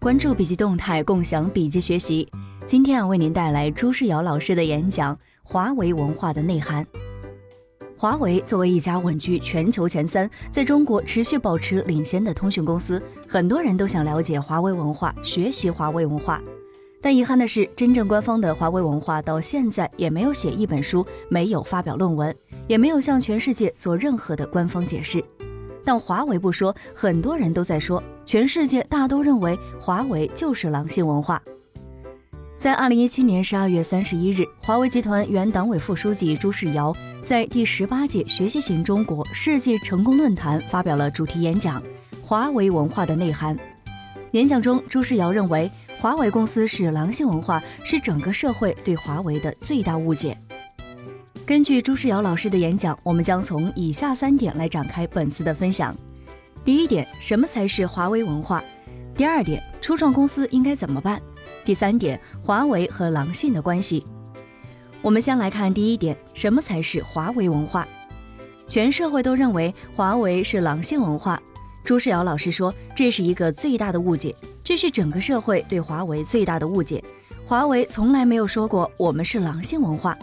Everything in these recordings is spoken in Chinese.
关注笔记动态，共享笔记学习。今天啊，为您带来朱世尧老师的演讲《华为文化的内涵》。华为作为一家稳居全球前三，在中国持续保持领先的通讯公司，很多人都想了解华为文化，学习华为文化。但遗憾的是，真正官方的华为文化到现在也没有写一本书，没有发表论文，也没有向全世界做任何的官方解释。但华为不说，很多人都在说，全世界大都认为华为就是狼性文化。在二零一七年十二月三十一日，华为集团原党委副书记朱世尧在第十八届“学习型中国”世纪成功论坛发表了主题演讲《华为文化的内涵》。演讲中，朱世尧认为，华为公司是狼性文化，是整个社会对华为的最大误解。根据朱世尧老师的演讲，我们将从以下三点来展开本次的分享。第一点，什么才是华为文化？第二点，初创公司应该怎么办？第三点，华为和狼性的关系。我们先来看第一点，什么才是华为文化？全社会都认为华为是狼性文化。朱世尧老师说，这是一个最大的误解，这是整个社会对华为最大的误解。华为从来没有说过我们是狼性文化。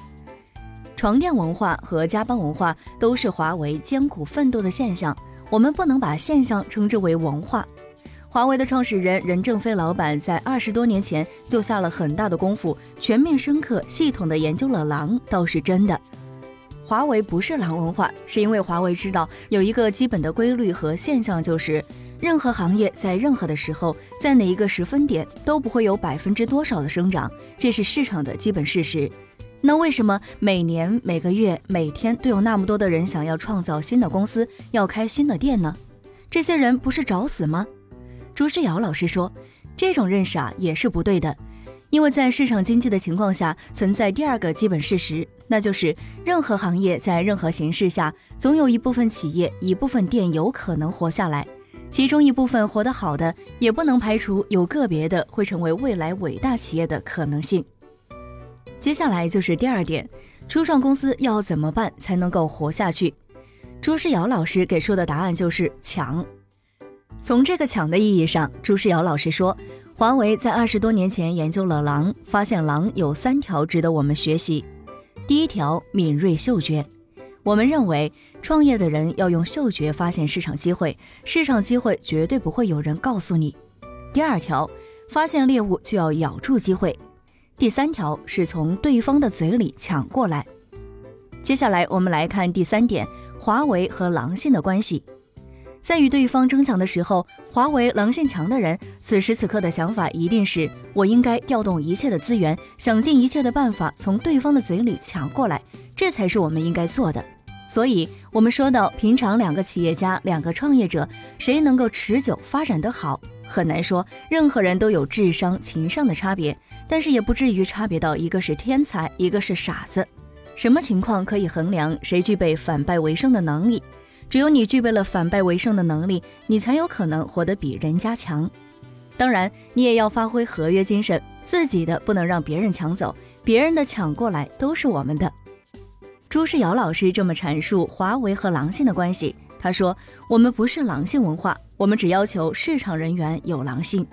床垫文化和加班文化都是华为艰苦奋斗的现象，我们不能把现象称之为文化。华为的创始人任正非老板在二十多年前就下了很大的功夫，全面、深刻、系统地研究了狼，倒是真的。华为不是狼文化，是因为华为知道有一个基本的规律和现象，就是任何行业在任何的时候，在哪一个时分点都不会有百分之多少的生长，这是市场的基本事实。那为什么每年、每个月、每天都有那么多的人想要创造新的公司，要开新的店呢？这些人不是找死吗？朱世尧老师说，这种认识啊也是不对的，因为在市场经济的情况下，存在第二个基本事实，那就是任何行业在任何形势下，总有一部分企业、一部分店有可能活下来，其中一部分活得好的，也不能排除有个别的会成为未来伟大企业的可能性。接下来就是第二点，初创公司要怎么办才能够活下去？朱世尧老师给出的答案就是抢。从这个抢的意义上，朱世尧老师说，华为在二十多年前研究了狼，发现狼有三条值得我们学习。第一条，敏锐嗅觉。我们认为，创业的人要用嗅觉发现市场机会，市场机会绝对不会有人告诉你。第二条，发现猎物就要咬住机会。第三条是从对方的嘴里抢过来。接下来我们来看第三点，华为和狼性的关系。在与对方争抢的时候，华为狼性强的人，此时此刻的想法一定是：我应该调动一切的资源，想尽一切的办法从对方的嘴里抢过来，这才是我们应该做的。所以，我们说到平常两个企业家、两个创业者，谁能够持久发展得好？很难说，任何人都有智商、情商的差别，但是也不至于差别到一个是天才，一个是傻子。什么情况可以衡量谁具备反败为胜的能力？只有你具备了反败为胜的能力，你才有可能活得比人家强。当然，你也要发挥合约精神，自己的不能让别人抢走，别人的抢过来都是我们的。朱世尧老师这么阐述华为和狼性的关系。他说：“我们不是狼性文化，我们只要求市场人员有狼性。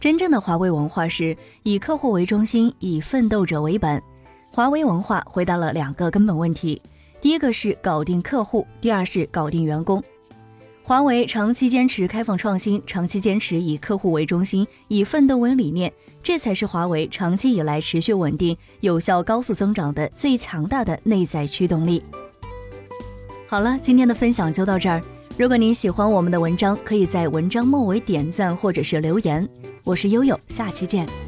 真正的华为文化是以客户为中心，以奋斗者为本。华为文化回答了两个根本问题：第一个是搞定客户，第二是搞定员工。华为长期坚持开放创新，长期坚持以客户为中心，以奋斗为理念，这才是华为长期以来持续稳定、有效、高速增长的最强大的内在驱动力。”好了，今天的分享就到这儿。如果您喜欢我们的文章，可以在文章末尾点赞或者是留言。我是悠悠，下期见。